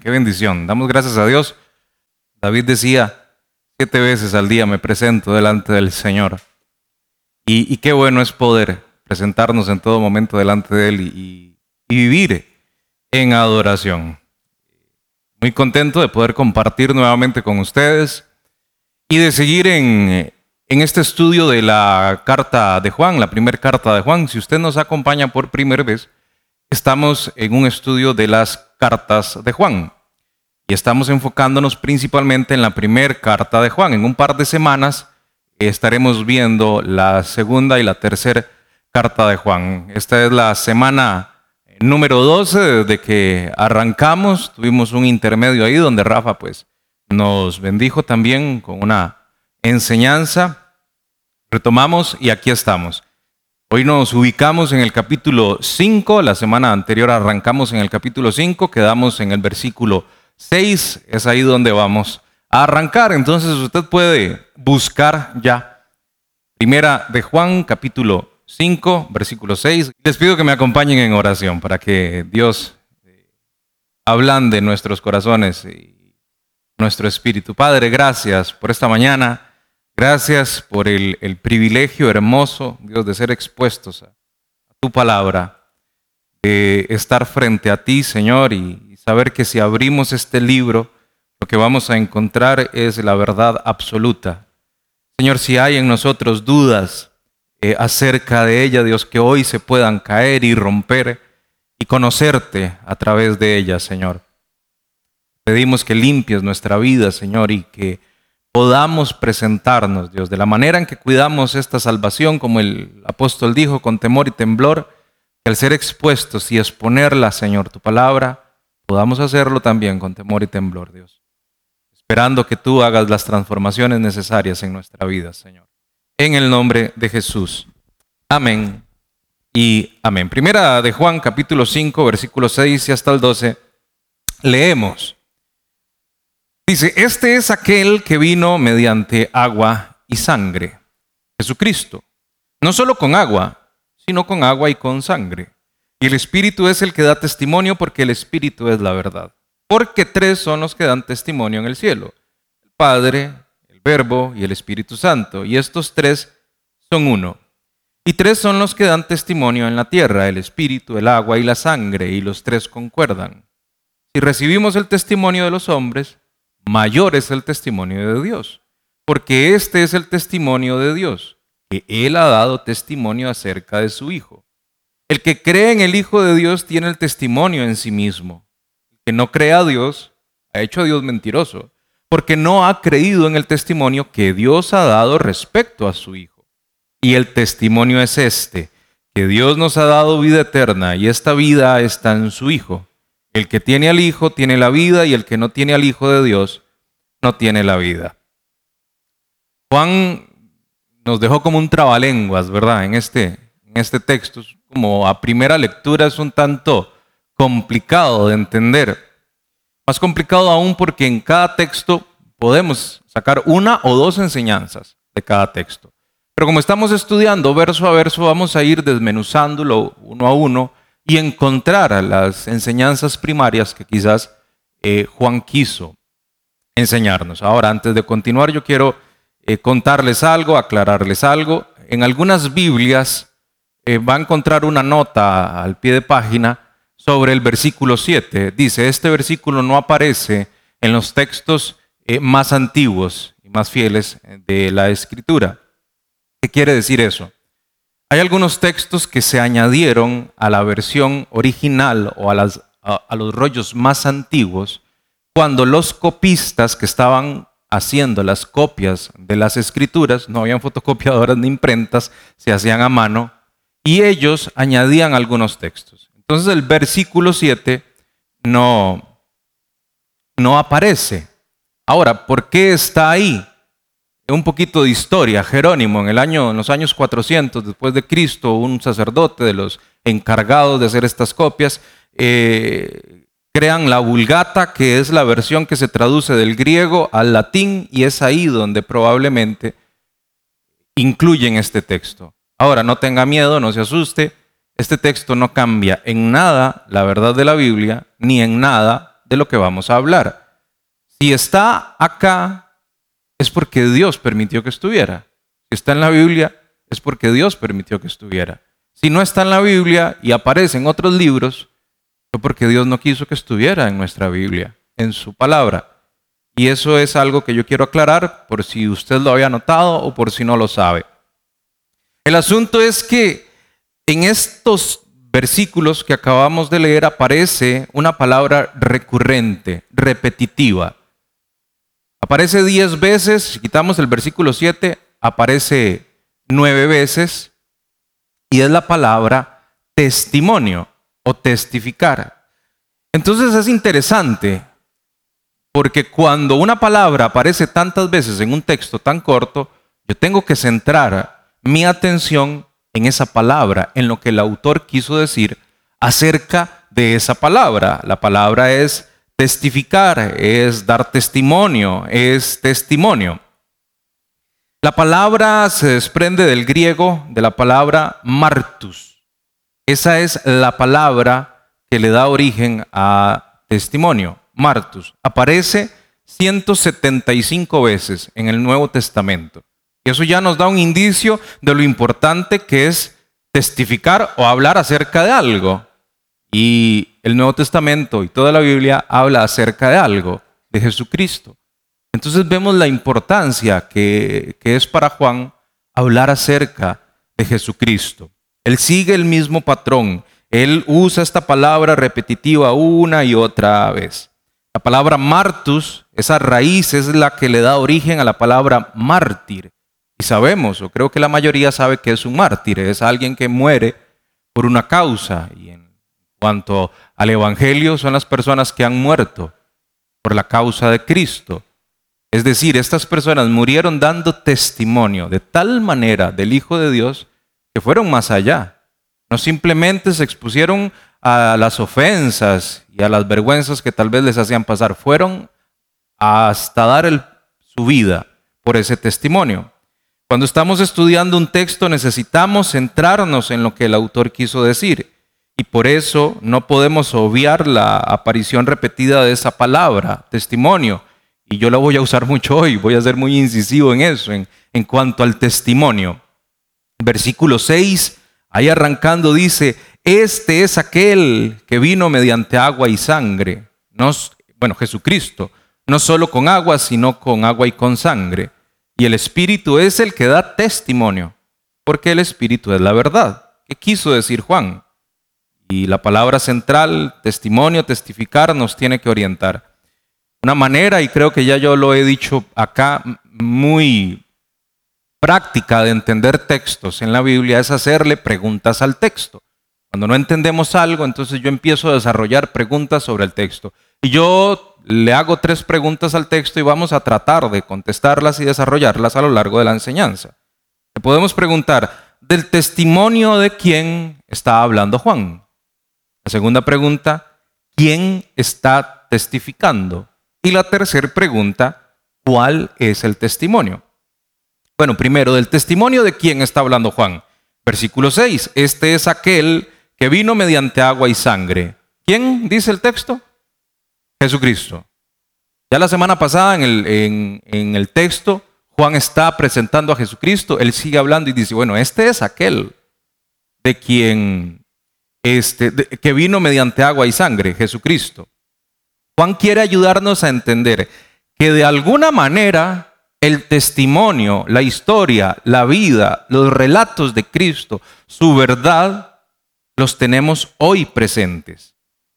Qué bendición. Damos gracias a Dios. David decía, siete veces al día me presento delante del Señor. Y, qué bueno es poder presentarnos en todo momento delante de Él y, vivir en adoración. Muy contento de poder compartir nuevamente con ustedes y de seguir en este estudio de la carta de Juan, la primera carta de Juan. Si usted nos acompaña por primera vez, estamos en un estudio de las cartas de Juan y estamos enfocándonos principalmente en la primera carta de Juan. En un par de semanas estaremos viendo la segunda y la tercera carta de Juan. Esta es la semana número 12 desde que arrancamos. Tuvimos un intermedio ahí donde Rafa pues nos bendijo también con una enseñanza Retomamos y aquí estamos. Hoy nos ubicamos en el capítulo 5, la semana anterior arrancamos en el capítulo 5, quedamos en el versículo 6, es ahí donde vamos a arrancar. Entonces usted puede buscar ya. Primera de Juan, capítulo 5, versículo 6. Les pido que me acompañen en oración para que Dios eh, ablande nuestros corazones y nuestro espíritu. Padre, gracias por esta mañana. Gracias por el, privilegio hermoso, Dios, de ser expuestos a, tu palabra, de estar frente a ti, Señor, y, saber que si abrimos este libro, lo que vamos a encontrar es la verdad absoluta. Señor, si hay en nosotros dudas eh, acerca de ella, Dios, que hoy se puedan caer y romper y conocerte a través de ella, Señor. Pedimos que limpies nuestra vida, Señor, y que podamos presentarnos, Dios, de la manera en que cuidamos esta salvación, como el apóstol dijo, con temor y temblor, que al ser expuestos y exponerla, Señor, tu palabra, podamos hacerlo también con temor y temblor, Dios. Esperando que tú hagas las transformaciones necesarias en nuestra vida, Señor. En el nombre de Jesús. Amén y amén. Primera de Juan, capítulo 5, versículo 6 y hasta el 12. Leemos. Dice, este es aquel que vino mediante agua y sangre, Jesucristo. No solo con agua, sino con agua y con sangre. Y el Espíritu es el que da testimonio porque el Espíritu es la verdad. Porque tres son los que dan testimonio en el cielo. El Padre, el Verbo y el Espíritu Santo. Y estos tres son uno. Y tres son los que dan testimonio en la tierra, el Espíritu, el agua y la sangre, y los tres concuerdan. Si recibimos el testimonio de los hombres, mayor es el testimonio de Dios, porque este es el testimonio de Dios, que Él ha dado testimonio acerca de su Hijo. El que cree en el Hijo de Dios tiene el testimonio en sí mismo. El que no cree a Dios ha hecho a Dios mentiroso, porque no ha creído en el testimonio que Dios ha dado respecto a su Hijo. Y el testimonio es este, que Dios nos ha dado vida eterna y esta vida está en su Hijo. El que tiene al Hijo tiene la vida y el que no tiene al Hijo de Dios no tiene la vida. Juan nos dejó como un trabalenguas, ¿verdad? En este, en este texto, como a primera lectura es un tanto complicado de entender. Más complicado aún porque en cada texto podemos sacar una o dos enseñanzas de cada texto. Pero como estamos estudiando verso a verso, vamos a ir desmenuzándolo uno a uno y encontrar las enseñanzas primarias que quizás eh, Juan quiso enseñarnos. Ahora, antes de continuar, yo quiero eh, contarles algo, aclararles algo. En algunas Biblias eh, va a encontrar una nota al pie de página sobre el versículo 7. Dice, este versículo no aparece en los textos más antiguos y más fieles de la escritura. ¿Qué quiere decir eso? Hay algunos textos que se añadieron a la versión original o a, los rollos más antiguos cuando los copistas que estaban haciendo las copias de las escrituras, no habían fotocopiadoras ni imprentas, se hacían a mano, y ellos añadían algunos textos. Entonces el versículo 7 no, no aparece. Ahora, ¿por qué está ahí? Un poquito de historia. Jerónimo, en, el año, en los años 400 después de Cristo, un sacerdote de los encargados de hacer estas copias, eh, crean la Vulgata, que es la versión que se traduce del griego al latín, y es ahí donde probablemente incluyen este texto. Ahora, no tenga miedo, no se asuste, este texto no cambia en nada la verdad de la Biblia, ni en nada de lo que vamos a hablar. Si está acá, es porque Dios permitió que estuviera. Si está en la Biblia, es porque Dios permitió que estuviera. Si no está en la Biblia y aparece en otros libros, fue porque Dios no quiso que estuviera en nuestra Biblia, en su palabra. Y eso es algo que yo quiero aclarar por si usted lo había notado o por si no lo sabe. El asunto es que en estos versículos que acabamos de leer aparece una palabra recurrente, repetitiva. Aparece diez veces, si quitamos el versículo 7, aparece nueve veces y es la palabra testimonio o testificar. Entonces es interesante porque cuando una palabra aparece tantas veces en un texto tan corto, yo tengo que centrar mi atención en esa palabra, en lo que el autor quiso decir acerca de esa palabra. La palabra es testificar, es dar testimonio, es testimonio. La palabra se desprende del griego de la palabra martus. Esa es la palabra que le da origen a testimonio. Martus, aparece 175 veces en el Nuevo Testamento. Y eso ya nos da un indicio de lo importante que es testificar o hablar acerca de algo. Y el Nuevo Testamento y toda la Biblia habla acerca de algo, de Jesucristo. Entonces vemos la importancia que, es para Juan hablar acerca de Jesucristo. Él sigue el mismo patrón. Él usa esta palabra repetitiva una y otra vez. La palabra martus, esa raíz es la que le da origen a la palabra mártir. Y sabemos, o creo que la mayoría sabe que es un mártir, es alguien que muere por una causa. Y en cuanto al Evangelio, son las personas que han muerto por la causa de Cristo. Es decir, estas personas murieron dando testimonio de tal manera del Hijo de Dios que fueron más allá. No simplemente se expusieron a las ofensas y a las vergüenzas que tal vez les hacían pasar. Fueron hasta dar su vida por ese testimonio. Cuando estamos estudiando un texto necesitamos centrarnos en lo que el autor quiso decir. Y por eso no podemos obviar la aparición repetida de esa palabra, testimonio. Y yo la voy a usar mucho hoy, voy a ser muy incisivo en eso, en, cuanto al testimonio. Versículo 6, ahí arrancando dice, este es aquel que vino mediante agua y sangre. No, bueno, Jesucristo, no solo con agua, sino con agua y con sangre. Y el Espíritu es el que da testimonio, porque el Espíritu es la verdad. ¿Qué quiso decir Juan? Y la palabra central, testimonio, testificar, nos tiene que orientar. Una manera, y creo que ya yo lo he dicho acá, muy práctica de entender textos en la Biblia es hacerle preguntas al texto. Cuando no entendemos algo, entonces yo empiezo a desarrollar preguntas sobre el texto. Y yo le hago tres preguntas al texto y vamos a tratar de contestarlas y desarrollarlas a lo largo de la enseñanza. Le podemos preguntar, ¿del testimonio de quién está hablando Juan? La segunda pregunta, ¿quién está testificando? Y la tercera pregunta, ¿cuál es el testimonio? Bueno, primero, del testimonio de quién está hablando Juan. Versículo 6, este es aquel que vino mediante agua y sangre. ¿Quién dice el texto? Jesucristo. Ya la semana pasada en el, en, el texto, Juan está presentando a Jesucristo, él sigue hablando y dice, bueno, este es aquel de quien, este, que vino mediante agua y sangre, Jesucristo. Juan quiere ayudarnos a entender que de alguna manera el testimonio, la historia, la vida, los relatos de Cristo, su verdad, los tenemos hoy presentes.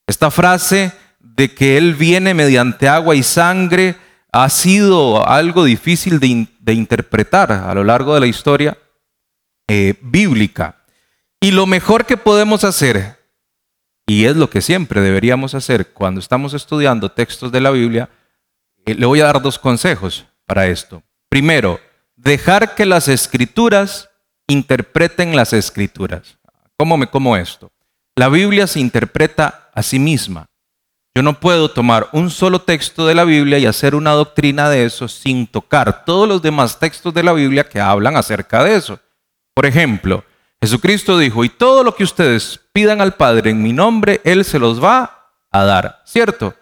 Esta frase de que Él viene mediante agua y sangre ha sido algo difícil de, interpretar a lo largo de la historia eh, bíblica. Y lo mejor que podemos hacer, y es lo que siempre deberíamos hacer cuando estamos estudiando textos de la Biblia, eh, le voy a dar dos consejos para esto. Primero, dejar que las escrituras interpreten las escrituras. ¿Cómo me como esto? La Biblia se interpreta a sí misma. Yo no puedo tomar un solo texto de la Biblia y hacer una doctrina de eso sin tocar todos los demás textos de la Biblia que hablan acerca de eso. Por ejemplo, Jesucristo dijo, y todo lo que ustedes pidan al Padre en mi nombre, Él se los va a dar, ¿cierto?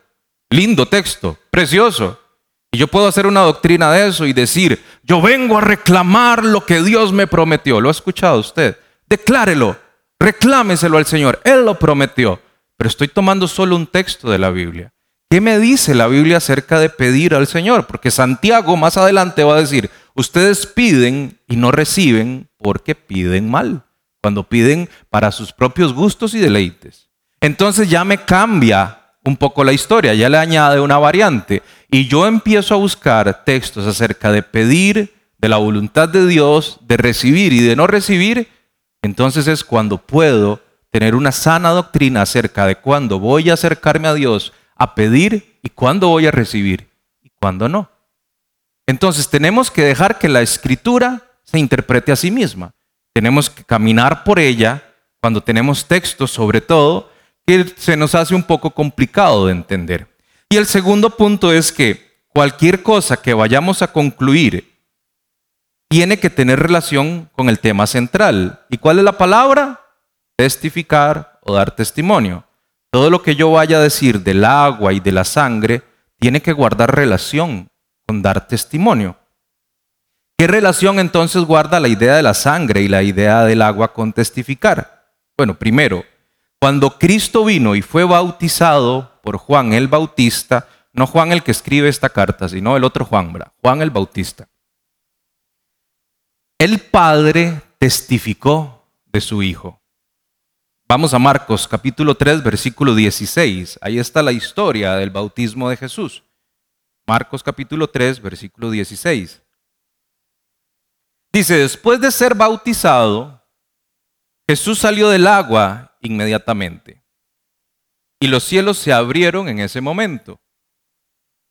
Lindo texto, precioso. Y yo puedo hacer una doctrina de eso y decir, yo vengo a reclamar lo que Dios me prometió. ¿Lo ha escuchado usted? Declárelo, reclámeselo al Señor. Él lo prometió. Pero estoy tomando solo un texto de la Biblia. ¿Qué me dice la Biblia acerca de pedir al Señor? Porque Santiago más adelante va a decir, ustedes piden y no reciben porque piden mal, cuando piden para sus propios gustos y deleites. Entonces ya me cambia un poco la historia, ya le añade una variante y yo empiezo a buscar textos acerca de pedir, de la voluntad de Dios, de recibir y de no recibir, entonces es cuando puedo tener una sana doctrina acerca de cuándo voy a acercarme a Dios a pedir y cuándo voy a recibir y cuándo no. Entonces tenemos que dejar que la escritura se interprete a sí misma. Tenemos que caminar por ella cuando tenemos textos, sobre todo, que se nos hace un poco complicado de entender. Y el segundo punto es que cualquier cosa que vayamos a concluir tiene que tener relación con el tema central. ¿Y cuál es la palabra? Testificar o dar testimonio. Todo lo que yo vaya a decir del agua y de la sangre tiene que guardar relación con dar testimonio. ¿Qué relación entonces guarda la idea de la sangre y la idea del agua con testificar? Bueno, primero, cuando Cristo vino y fue bautizado por Juan el Bautista, no Juan el que escribe esta carta, sino el otro Juan, Juan el Bautista. El Padre testificó de su Hijo. Vamos a Marcos capítulo 3, versículo 16. Ahí está la historia del bautismo de Jesús. Marcos capítulo 3, versículo 16. Dice, después de ser bautizado, Jesús salió del agua inmediatamente. Y los cielos se abrieron en ese momento.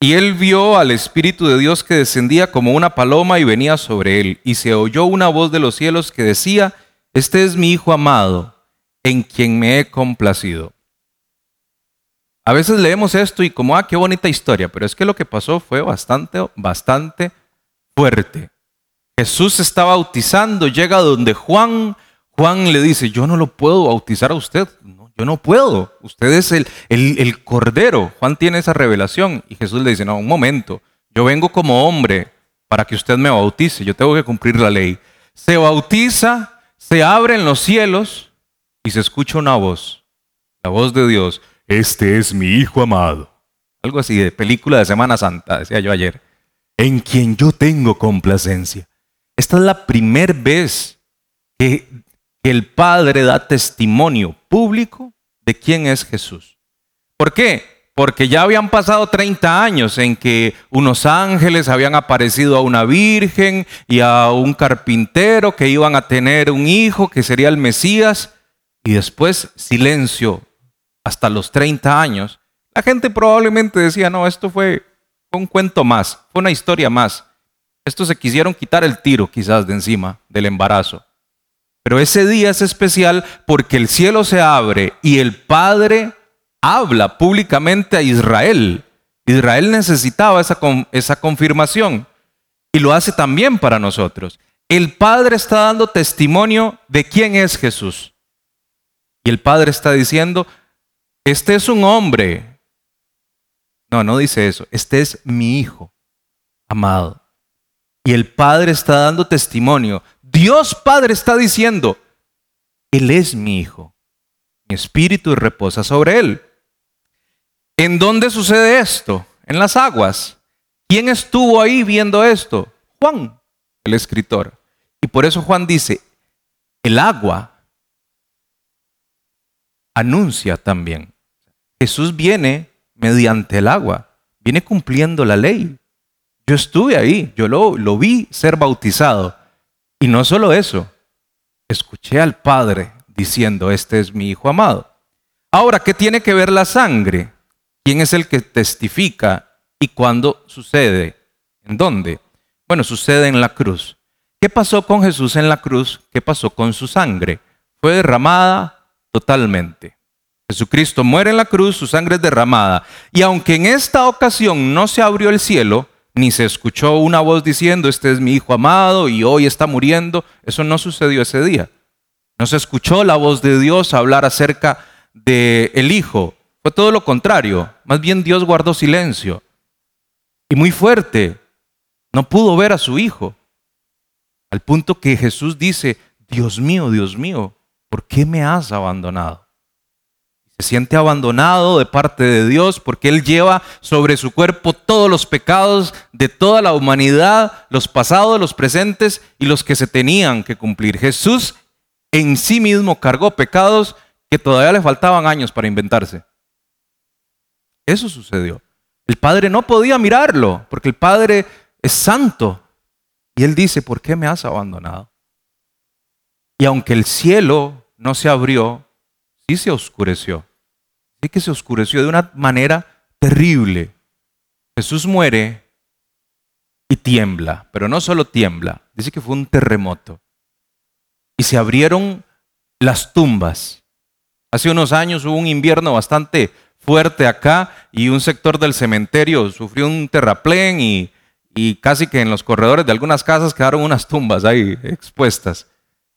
Y él vio al Espíritu de Dios que descendía como una paloma y venía sobre él. Y se oyó una voz de los cielos que decía, Este es mi Hijo amado, en quien me he complacido. A veces leemos esto y como, ah, qué bonita historia, pero es que lo que pasó fue bastante, bastante fuerte. Jesús está bautizando, llega donde Juan Juan le dice, yo no lo puedo bautizar a usted, yo no puedo, usted es el, el, cordero. Juan tiene esa revelación y Jesús le dice, no, un momento, yo vengo como hombre para que usted me bautice, yo tengo que cumplir la ley. Se bautiza, se abren los cielos y se escucha una voz, la voz de Dios, este es mi Hijo amado. Algo así de película de Semana Santa, decía yo ayer, en quien yo tengo complacencia. Esta es la primera vez que el Padre da testimonio público de quién es Jesús. ¿Por qué? Porque ya habían pasado 30 años en que unos ángeles habían aparecido a una virgen y a un carpintero que iban a tener un hijo que sería el Mesías y después silencio hasta los 30 años. La gente probablemente decía, no, esto fue un cuento más, fue una historia más. Estos se quisieron quitar el tiro quizás de encima del embarazo. Pero ese día es especial porque el cielo se abre y el Padre habla públicamente a Israel. Israel necesitaba esa, esa confirmación y lo hace también para nosotros. El Padre está dando testimonio de quién es Jesús. Y el Padre está diciendo, este es un hombre. No, no dice eso. Este es mi hijo amado. Y el Padre está dando testimonio Dios Padre está diciendo, Él es mi Hijo, mi espíritu reposa sobre Él. ¿En dónde sucede esto? En las aguas. ¿Quién estuvo ahí viendo esto? Juan, el escritor. Y por eso Juan dice, el agua anuncia también. Jesús viene mediante el agua, viene cumpliendo la ley. Yo estuve ahí, yo lo, lo vi ser bautizado. Y no solo eso, escuché al Padre diciendo, este es mi Hijo amado. Ahora, ¿qué tiene que ver la sangre? ¿Quién es el que testifica y cuándo sucede? ¿En dónde? Bueno, sucede en la cruz. ¿Qué pasó con Jesús en la cruz? ¿Qué pasó con su sangre? Fue derramada totalmente. Jesucristo muere en la cruz, su sangre es derramada. Y aunque en esta ocasión no se abrió el cielo, ni se escuchó una voz diciendo, este es mi hijo amado y hoy está muriendo. Eso no sucedió ese día. No se escuchó la voz de Dios hablar acerca del el hijo. fue todo lo contrario. Más bien Dios guardó silencio. Y muy fuerte. No pudo ver a su hijo. Al punto que Jesús dice, Dios mío, Dios mío, ¿por qué me has abandonado? Se siente abandonado de parte de Dios porque Él lleva sobre su cuerpo todos los pecados de toda la humanidad, los pasados, los presentes y los que se tenían que cumplir. Jesús en sí mismo cargó pecados que todavía le faltaban años para inventarse. Eso sucedió. El Padre no podía mirarlo porque el Padre es santo. Y Él dice, ¿por qué me has abandonado? Y aunque el cielo no se abrió, sí se oscureció que se oscureció de una manera terrible. Jesús muere y tiembla, pero no solo tiembla, dice que fue un terremoto. Y se abrieron las tumbas. Hace unos años hubo un invierno bastante fuerte acá y un sector del cementerio sufrió un terraplén y, y casi que en los corredores de algunas casas quedaron unas tumbas ahí expuestas.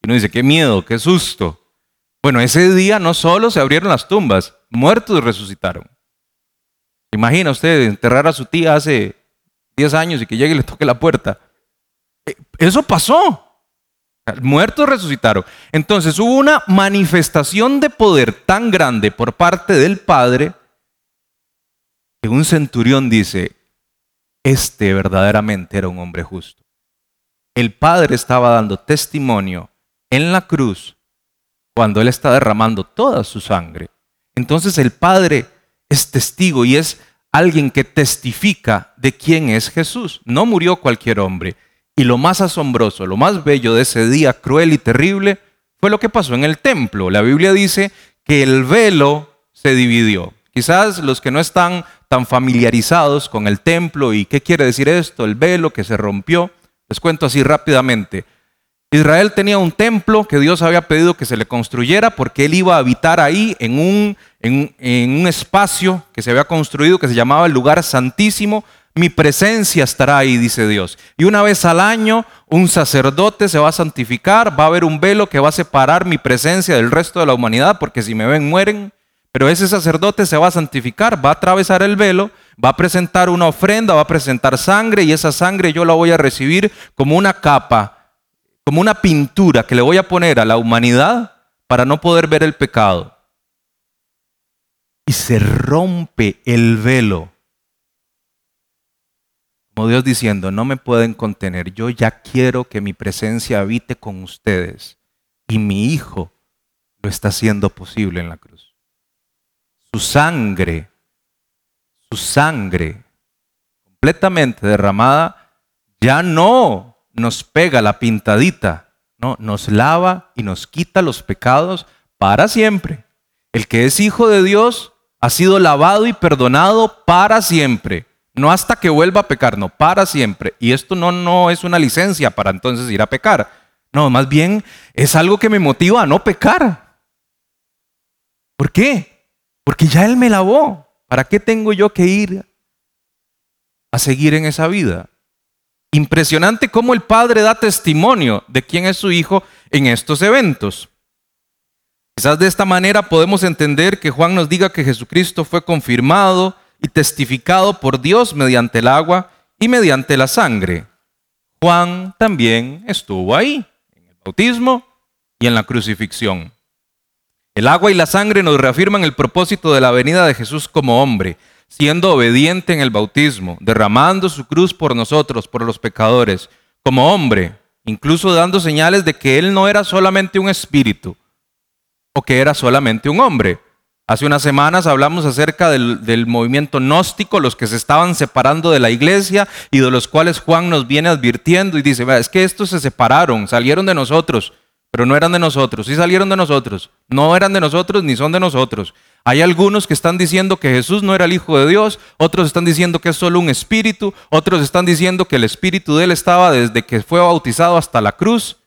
Y uno dice, qué miedo, qué susto. Bueno, ese día no solo se abrieron las tumbas, muertos resucitaron. Imagina usted enterrar a su tía hace 10 años y que llegue y le toque la puerta. Eh, eso pasó. Muertos resucitaron. Entonces hubo una manifestación de poder tan grande por parte del Padre que un centurión dice, este verdaderamente era un hombre justo. El Padre estaba dando testimonio en la cruz cuando Él está derramando toda su sangre. Entonces el Padre es testigo y es alguien que testifica de quién es Jesús. No murió cualquier hombre. Y lo más asombroso, lo más bello de ese día cruel y terrible fue lo que pasó en el templo. La Biblia dice que el velo se dividió. Quizás los que no están tan familiarizados con el templo y qué quiere decir esto, el velo que se rompió, les cuento así rápidamente. Israel tenía un templo que Dios había pedido que se le construyera porque él iba a habitar ahí en un, en, un espacio que se había construido que se llamaba el lugar santísimo. Mi presencia estará ahí, dice Dios. Y una vez al año un sacerdote se va a santificar, va a haber un velo que va a separar mi presencia del resto de la humanidad, porque si me ven mueren. Pero ese sacerdote se va a santificar, va a atravesar el velo, va a presentar una ofrenda, va a presentar sangre y esa sangre yo la voy a recibir como una capa como una pintura que le voy a poner a la humanidad para no poder ver el pecado. Y se rompe el velo. Como Dios diciendo, no me pueden contener, yo ya quiero que mi presencia habite con ustedes. Y mi Hijo lo está haciendo posible en la cruz. Su sangre, su sangre completamente derramada, ya no nos pega la pintadita, no, nos lava y nos quita los pecados para siempre. El que es hijo de Dios ha sido lavado y perdonado para siempre. No hasta que vuelva a pecar, no, para siempre. Y esto no, no es una licencia para entonces ir a pecar. No, más bien es algo que me motiva a no pecar. ¿Por qué? Porque ya Él me lavó. ¿Para qué tengo yo que ir a seguir en esa vida? Impresionante cómo el Padre da testimonio de quién es su Hijo en estos eventos. Quizás de esta manera podemos entender que Juan nos diga que Jesucristo fue confirmado y testificado por Dios mediante el agua y mediante la sangre. Juan también estuvo ahí, en el bautismo y en la crucifixión. El agua y la sangre nos reafirman el propósito de la venida de Jesús como hombre siendo obediente en el bautismo, derramando su cruz por nosotros, por los pecadores, como hombre, incluso dando señales de que él no era solamente un espíritu o que era solamente un hombre. Hace unas semanas hablamos acerca del, movimiento gnóstico, los que se estaban separando de la iglesia y de los cuales Juan nos viene advirtiendo y dice, es que estos se separaron, salieron de nosotros, pero no eran de nosotros, sí salieron de nosotros, no eran de nosotros ni son de nosotros. Hay algunos que están diciendo que Jesús no era el Hijo de Dios, otros están diciendo que es solo un espíritu, otros están diciendo que el espíritu de él estaba desde que fue bautizado hasta la cruz,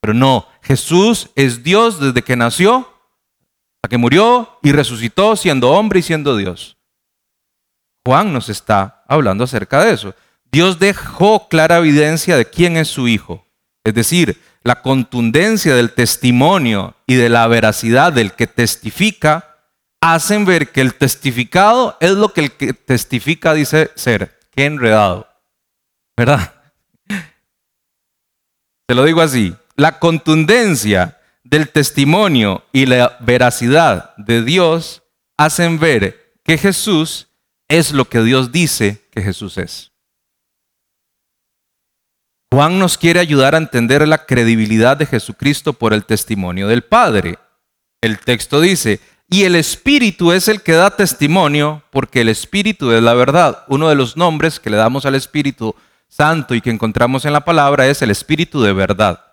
pero no, Jesús es Dios desde que nació, hasta que murió y resucitó siendo hombre y siendo Dios. Juan nos está hablando acerca de eso. Dios dejó clara evidencia de quién es su Hijo, es decir, la contundencia del testimonio y de la veracidad del que testifica hacen ver que el testificado es lo que el que testifica dice ser. Qué enredado. ¿Verdad? Te lo digo así. La contundencia del testimonio y la veracidad de Dios hacen ver que Jesús es lo que Dios dice que Jesús es. Juan nos quiere ayudar a entender la credibilidad de Jesucristo por el testimonio del Padre. El texto dice, y el Espíritu es el que da testimonio, porque el Espíritu es la verdad. Uno de los nombres que le damos al Espíritu Santo y que encontramos en la palabra es el Espíritu de verdad.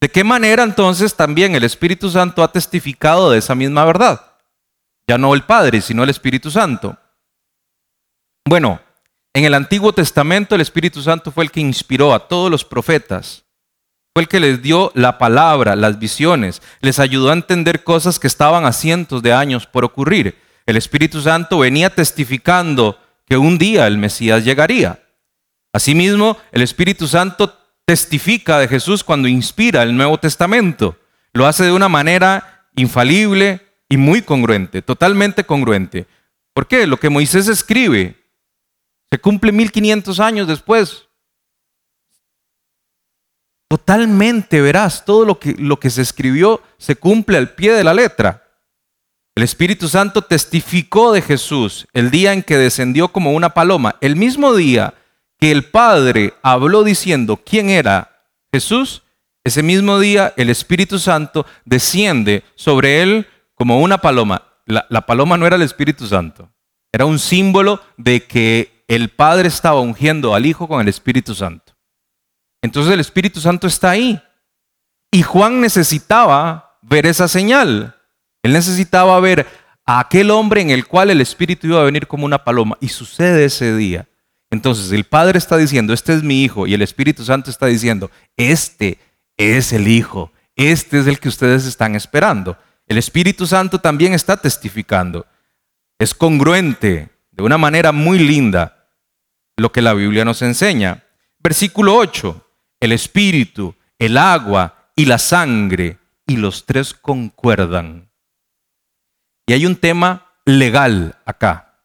¿De qué manera entonces también el Espíritu Santo ha testificado de esa misma verdad? Ya no el Padre, sino el Espíritu Santo. Bueno, en el Antiguo Testamento el Espíritu Santo fue el que inspiró a todos los profetas. El que les dio la palabra, las visiones, les ayudó a entender cosas que estaban a cientos de años por ocurrir. El Espíritu Santo venía testificando que un día el Mesías llegaría. Asimismo, el Espíritu Santo testifica de Jesús cuando inspira el Nuevo Testamento. Lo hace de una manera infalible y muy congruente, totalmente congruente. ¿Por qué? Lo que Moisés escribe se cumple 1500 años después. Totalmente verás, todo lo que, lo que se escribió se cumple al pie de la letra. El Espíritu Santo testificó de Jesús el día en que descendió como una paloma. El mismo día que el Padre habló diciendo quién era Jesús, ese mismo día el Espíritu Santo desciende sobre él como una paloma. La, la paloma no era el Espíritu Santo, era un símbolo de que el Padre estaba ungiendo al Hijo con el Espíritu Santo. Entonces el Espíritu Santo está ahí. Y Juan necesitaba ver esa señal. Él necesitaba ver a aquel hombre en el cual el Espíritu iba a venir como una paloma. Y sucede ese día. Entonces el Padre está diciendo, este es mi Hijo. Y el Espíritu Santo está diciendo, este es el Hijo. Este es el que ustedes están esperando. El Espíritu Santo también está testificando. Es congruente de una manera muy linda lo que la Biblia nos enseña. Versículo 8, el espíritu, el agua y la sangre, y los tres concuerdan. Y hay un tema legal acá,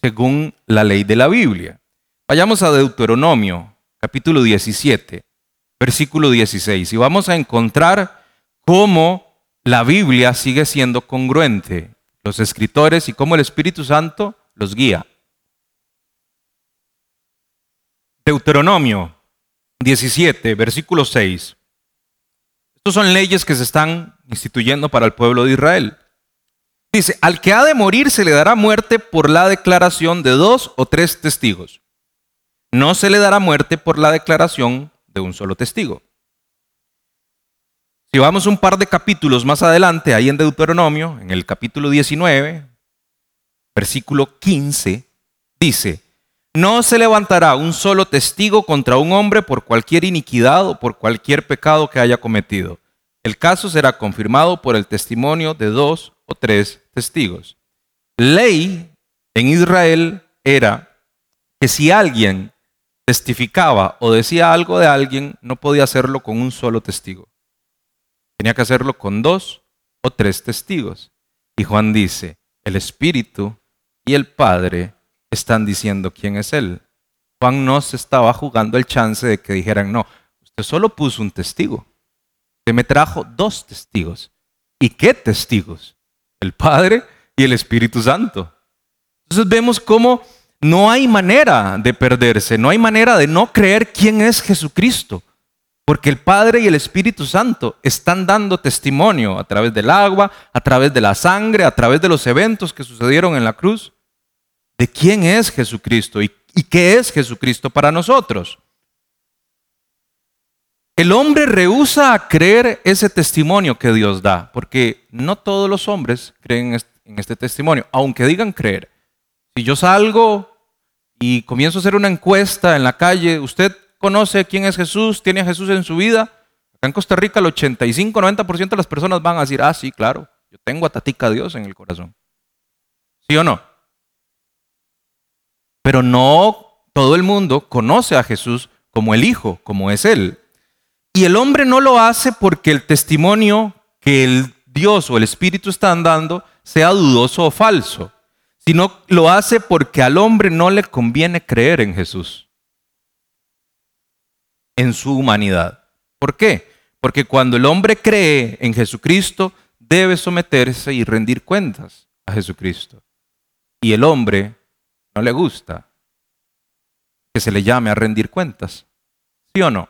según la ley de la Biblia. Vayamos a Deuteronomio, capítulo 17, versículo 16, y vamos a encontrar cómo la Biblia sigue siendo congruente, los escritores y cómo el Espíritu Santo los guía. Deuteronomio 17, versículo 6. Estas son leyes que se están instituyendo para el pueblo de Israel. Dice, al que ha de morir se le dará muerte por la declaración de dos o tres testigos. No se le dará muerte por la declaración de un solo testigo. Si vamos un par de capítulos más adelante, ahí en Deuteronomio, en el capítulo 19, versículo 15, dice, no se levantará un solo testigo contra un hombre por cualquier iniquidad o por cualquier pecado que haya cometido. El caso será confirmado por el testimonio de dos o tres testigos. Ley en Israel era que si alguien testificaba o decía algo de alguien, no podía hacerlo con un solo testigo. Tenía que hacerlo con dos o tres testigos. Y Juan dice, el Espíritu y el Padre están diciendo quién es Él. Juan no se estaba jugando el chance de que dijeran, no, usted solo puso un testigo. Usted me trajo dos testigos. ¿Y qué testigos? El Padre y el Espíritu Santo. Entonces vemos cómo no hay manera de perderse, no hay manera de no creer quién es Jesucristo. Porque el Padre y el Espíritu Santo están dando testimonio a través del agua, a través de la sangre, a través de los eventos que sucedieron en la cruz de quién es Jesucristo y, qué es Jesucristo para nosotros. El hombre rehúsa a creer ese testimonio que Dios da, porque no todos los hombres creen en este testimonio, aunque digan creer. Si yo salgo y comienzo a hacer una encuesta en la calle, ¿usted conoce quién es Jesús? ¿Tiene a Jesús en su vida? Acá en Costa Rica el 85-90% de las personas van a decir, ah, sí, claro, yo tengo a Tatica Dios en el corazón. ¿Sí o no? Pero no todo el mundo conoce a Jesús como el Hijo, como es Él. Y el hombre no lo hace porque el testimonio que el Dios o el Espíritu están dando sea dudoso o falso, sino lo hace porque al hombre no le conviene creer en Jesús, en su humanidad. ¿Por qué? Porque cuando el hombre cree en Jesucristo, debe someterse y rendir cuentas a Jesucristo. Y el hombre no le gusta que se le llame a rendir cuentas. ¿Sí o no?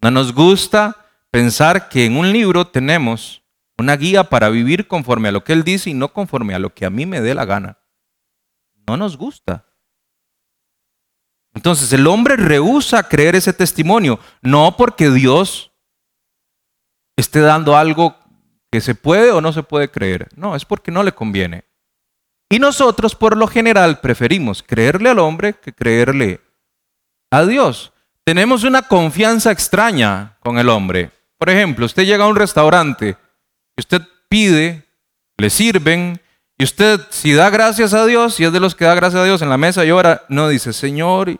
No nos gusta pensar que en un libro tenemos una guía para vivir conforme a lo que Él dice y no conforme a lo que a mí me dé la gana. No nos gusta. Entonces el hombre rehúsa creer ese testimonio, no porque Dios esté dando algo que se puede o no se puede creer, no, es porque no le conviene. Y nosotros por lo general preferimos creerle al hombre que creerle a Dios. Tenemos una confianza extraña con el hombre. Por ejemplo, usted llega a un restaurante y usted pide, le sirven, y usted si da gracias a Dios, si es de los que da gracias a Dios en la mesa y ahora no dice, Señor,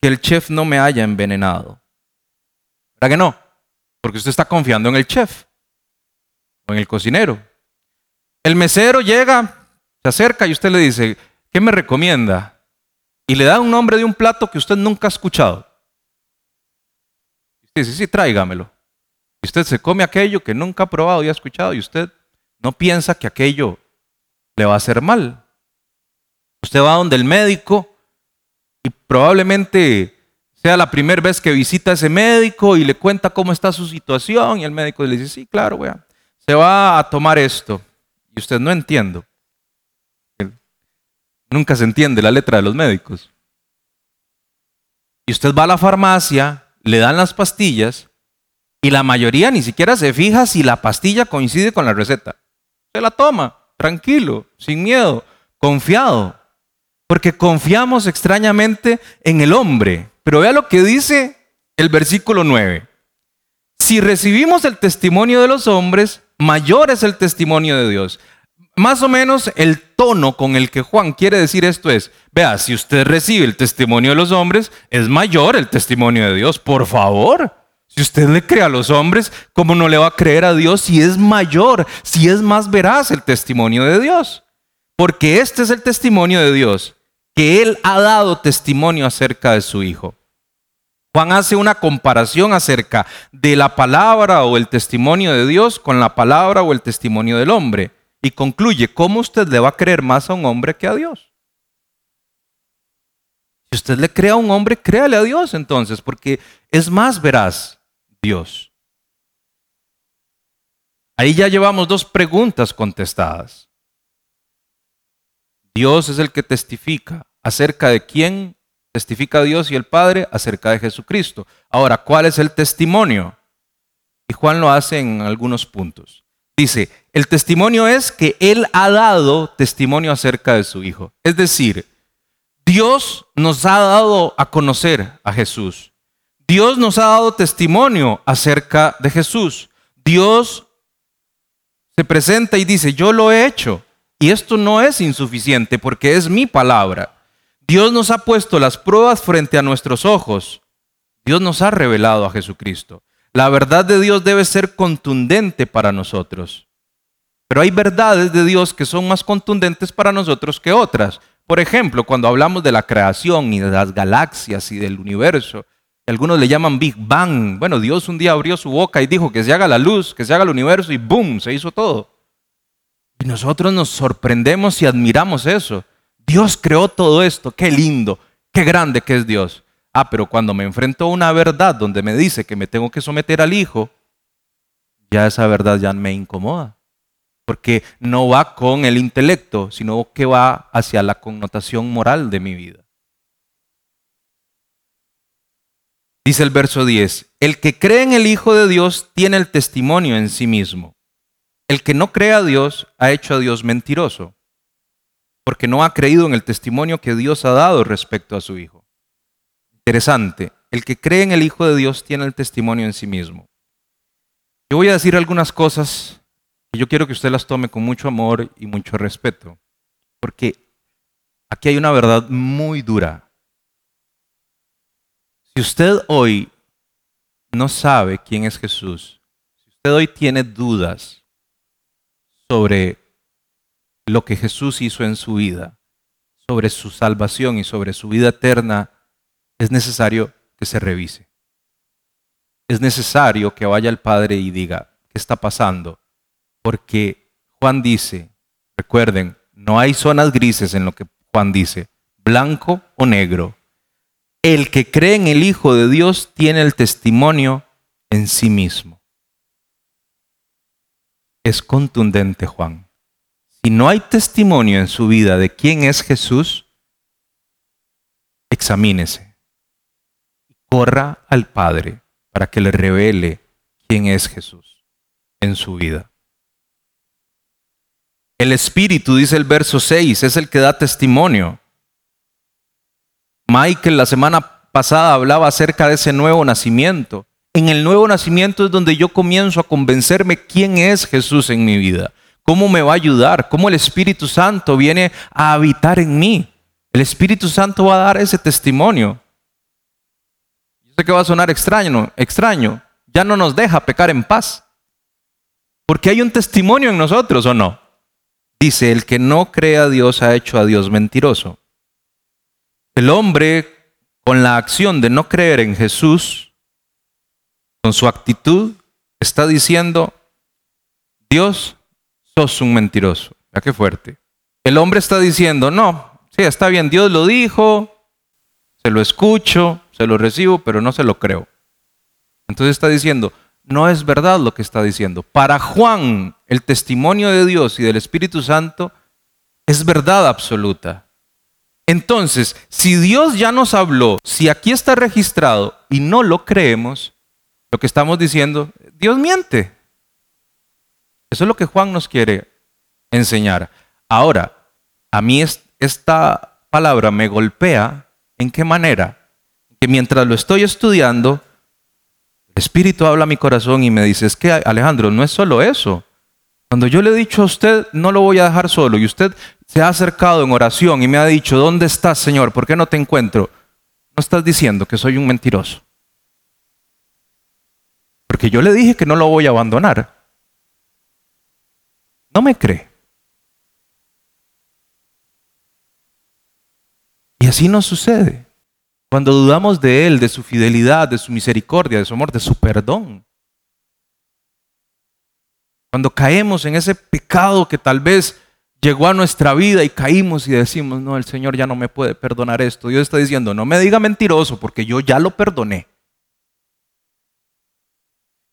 que el chef no me haya envenenado. ¿Verdad que no? Porque usted está confiando en el chef o en el cocinero. El mesero llega, se acerca y usted le dice, ¿qué me recomienda? Y le da un nombre de un plato que usted nunca ha escuchado. Y dice, sí, tráigamelo. Y usted se come aquello que nunca ha probado y ha escuchado y usted no piensa que aquello le va a hacer mal. Usted va donde el médico y probablemente sea la primera vez que visita a ese médico y le cuenta cómo está su situación y el médico le dice, sí, claro, vea, se va a tomar esto. Y usted no entiende. Nunca se entiende la letra de los médicos. Y usted va a la farmacia, le dan las pastillas y la mayoría ni siquiera se fija si la pastilla coincide con la receta. Se la toma, tranquilo, sin miedo, confiado. Porque confiamos extrañamente en el hombre. Pero vea lo que dice el versículo 9. Si recibimos el testimonio de los hombres, mayor es el testimonio de Dios. Más o menos el tono con el que Juan quiere decir esto es, vea, si usted recibe el testimonio de los hombres, es mayor el testimonio de Dios, por favor. Si usted le cree a los hombres, ¿cómo no le va a creer a Dios si es mayor, si es más veraz el testimonio de Dios? Porque este es el testimonio de Dios, que Él ha dado testimonio acerca de su Hijo. Juan hace una comparación acerca de la palabra o el testimonio de Dios con la palabra o el testimonio del hombre y concluye, ¿cómo usted le va a creer más a un hombre que a Dios? Si usted le cree a un hombre, créale a Dios entonces, porque es más veraz Dios. Ahí ya llevamos dos preguntas contestadas. Dios es el que testifica acerca de quién testifica Dios y el Padre acerca de Jesucristo. Ahora, ¿cuál es el testimonio? Y Juan lo hace en algunos puntos. Dice, el testimonio es que Él ha dado testimonio acerca de su Hijo. Es decir, Dios nos ha dado a conocer a Jesús. Dios nos ha dado testimonio acerca de Jesús. Dios se presenta y dice, yo lo he hecho. Y esto no es insuficiente porque es mi palabra. Dios nos ha puesto las pruebas frente a nuestros ojos. Dios nos ha revelado a Jesucristo. La verdad de Dios debe ser contundente para nosotros. Pero hay verdades de Dios que son más contundentes para nosotros que otras. Por ejemplo, cuando hablamos de la creación y de las galaxias y del universo, algunos le llaman Big Bang. Bueno, Dios un día abrió su boca y dijo que se haga la luz, que se haga el universo y ¡boom! Se hizo todo. Y nosotros nos sorprendemos y admiramos eso. Dios creó todo esto, qué lindo, qué grande que es Dios. Ah, pero cuando me enfrento a una verdad donde me dice que me tengo que someter al Hijo, ya esa verdad ya me incomoda. Porque no va con el intelecto, sino que va hacia la connotación moral de mi vida. Dice el verso 10, el que cree en el Hijo de Dios tiene el testimonio en sí mismo. El que no cree a Dios ha hecho a Dios mentiroso, porque no ha creído en el testimonio que Dios ha dado respecto a su Hijo. Interesante, el que cree en el Hijo de Dios tiene el testimonio en sí mismo. Yo voy a decir algunas cosas que yo quiero que usted las tome con mucho amor y mucho respeto, porque aquí hay una verdad muy dura. Si usted hoy no sabe quién es Jesús, si usted hoy tiene dudas, sobre lo que Jesús hizo en su vida, sobre su salvación y sobre su vida eterna, es necesario que se revise. Es necesario que vaya al Padre y diga, ¿qué está pasando? Porque Juan dice, recuerden, no hay zonas grises en lo que Juan dice, blanco o negro. El que cree en el Hijo de Dios tiene el testimonio en sí mismo. Es contundente Juan. Si no hay testimonio en su vida de quién es Jesús, examínese. Corra al Padre para que le revele quién es Jesús en su vida. El Espíritu, dice el verso 6, es el que da testimonio. Michael la semana pasada hablaba acerca de ese nuevo nacimiento. En el nuevo nacimiento es donde yo comienzo a convencerme quién es Jesús en mi vida, cómo me va a ayudar, cómo el Espíritu Santo viene a habitar en mí. El Espíritu Santo va a dar ese testimonio. Yo sé que va a sonar extraño, extraño. Ya no nos deja pecar en paz. Porque hay un testimonio en nosotros, ¿o no? Dice, el que no cree a Dios ha hecho a Dios mentiroso. El hombre, con la acción de no creer en Jesús, con su actitud, está diciendo, Dios, sos un mentiroso. Ya qué fuerte. El hombre está diciendo, no, sí, está bien, Dios lo dijo, se lo escucho, se lo recibo, pero no se lo creo. Entonces está diciendo, no es verdad lo que está diciendo. Para Juan, el testimonio de Dios y del Espíritu Santo es verdad absoluta. Entonces, si Dios ya nos habló, si aquí está registrado y no lo creemos, lo que estamos diciendo, Dios miente. Eso es lo que Juan nos quiere enseñar. Ahora, a mí esta palabra me golpea. ¿En qué manera? Que mientras lo estoy estudiando, Espíritu habla a mi corazón y me dice, es que Alejandro, no es solo eso. Cuando yo le he dicho a usted, no lo voy a dejar solo, y usted se ha acercado en oración y me ha dicho, ¿dónde estás, Señor? ¿Por qué no te encuentro? No estás diciendo que soy un mentiroso. Porque yo le dije que no lo voy a abandonar. No me cree. Y así no sucede. Cuando dudamos de Él, de su fidelidad, de su misericordia, de su amor, de su perdón. Cuando caemos en ese pecado que tal vez llegó a nuestra vida y caímos y decimos, no, el Señor ya no me puede perdonar esto. Dios está diciendo, no me diga mentiroso porque yo ya lo perdoné.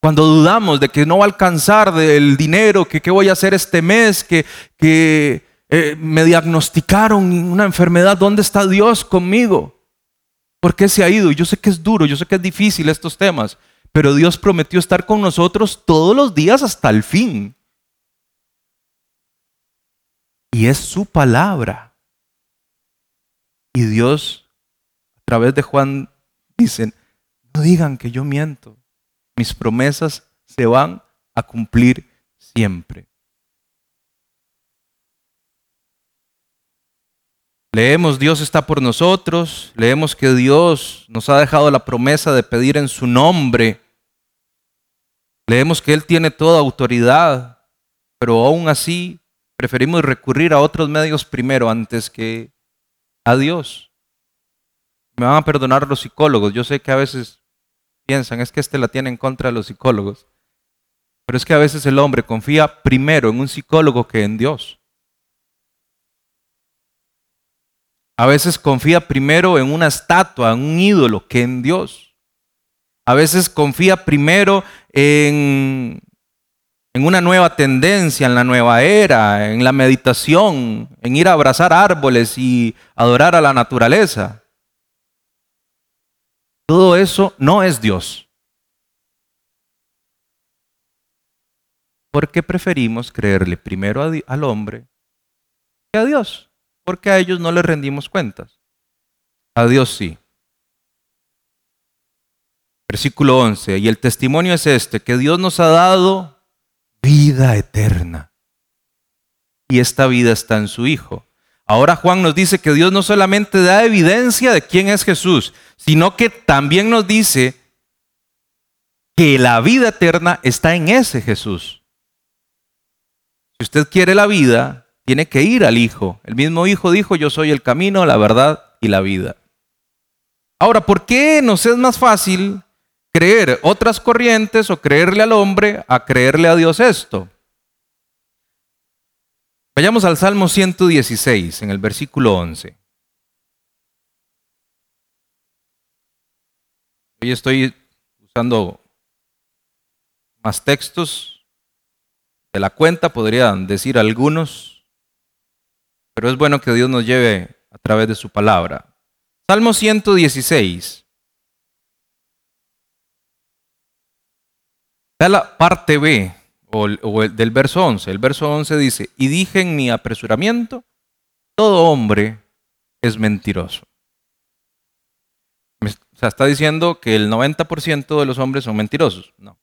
Cuando dudamos de que no va a alcanzar del dinero, que qué voy a hacer este mes, que, que eh, me diagnosticaron una enfermedad, ¿dónde está Dios conmigo? ¿Por qué se ha ido? Yo sé que es duro, yo sé que es difícil estos temas, pero Dios prometió estar con nosotros todos los días hasta el fin. Y es su palabra. Y Dios, a través de Juan, dicen, no digan que yo miento. Mis promesas se van a cumplir siempre. Leemos Dios está por nosotros, leemos que Dios nos ha dejado la promesa de pedir en su nombre, leemos que Él tiene toda autoridad, pero aún así preferimos recurrir a otros medios primero antes que a Dios. Me van a perdonar los psicólogos, yo sé que a veces piensan, es que este la tiene en contra de los psicólogos, pero es que a veces el hombre confía primero en un psicólogo que en Dios. A veces confía primero en una estatua, en un ídolo, que en Dios. A veces confía primero en, en una nueva tendencia, en la nueva era, en la meditación, en ir a abrazar árboles y adorar a la naturaleza. Todo eso no es Dios. Porque preferimos creerle primero al hombre que a Dios porque a ellos no les rendimos cuentas. A Dios sí. Versículo 11. Y el testimonio es este, que Dios nos ha dado vida eterna. Y esta vida está en su Hijo. Ahora Juan nos dice que Dios no solamente da evidencia de quién es Jesús, sino que también nos dice que la vida eterna está en ese Jesús. Si usted quiere la vida, tiene que ir al Hijo. El mismo Hijo dijo, yo soy el camino, la verdad y la vida. Ahora, ¿por qué nos es más fácil creer otras corrientes o creerle al hombre a creerle a Dios esto? Vayamos al Salmo 116, en el versículo 11. Hoy estoy usando más textos de la cuenta, podrían decir algunos, pero es bueno que Dios nos lleve a través de su palabra. Salmo 116. Da la parte B o, del verso 11. El verso 11 dice, y dije en mi apresuramiento, todo hombre es mentiroso. O sea, está diciendo que el 90% de los hombres son mentirosos. No.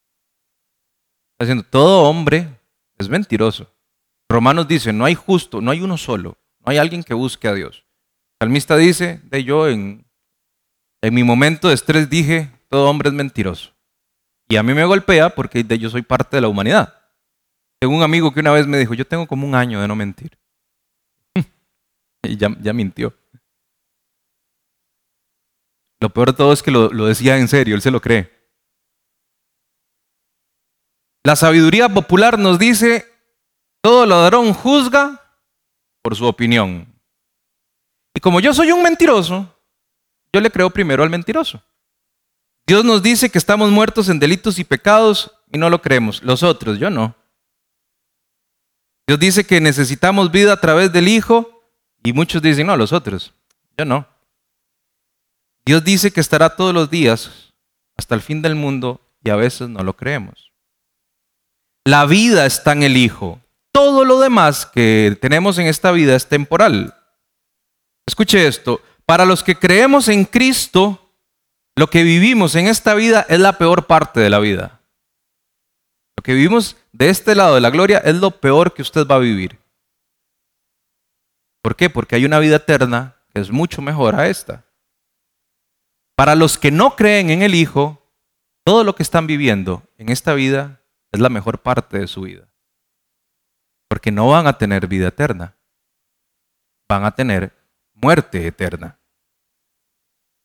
Está diciendo, todo hombre es mentiroso. Romanos dice, no hay justo, no hay uno solo, no hay alguien que busque a Dios. El salmista dice, de yo en, en mi momento de estrés dije, todo hombre es mentiroso. Y a mí me golpea porque de yo soy parte de la humanidad. Tengo un amigo que una vez me dijo, yo tengo como un año de no mentir. y ya, ya mintió. Lo peor de todo es que lo, decía en serio, él se lo cree. La sabiduría popular nos dice, todo ladrón juzga por su opinión. Y como yo soy un mentiroso, yo le creo primero al mentiroso. Dios nos dice que estamos muertos en delitos y pecados y no lo creemos. Los otros, yo no. Dios dice que necesitamos vida a través del Hijo y muchos dicen, no, los otros, yo no. Dios dice que estará todos los días hasta el fin del mundo y a veces no lo creemos. La vida está en el Hijo. Todo lo demás que tenemos en esta vida es temporal. Escuche esto, para los que creemos en Cristo, lo que vivimos en esta vida es la peor parte de la vida. Lo que vivimos de este lado de la gloria es lo peor que usted va a vivir. ¿Por qué? Porque hay una vida eterna que es mucho mejor a esta. Para los que no creen en el Hijo, todo lo que están viviendo en esta vida es la mejor parte de su vida. Porque no van a tener vida eterna. Van a tener muerte eterna.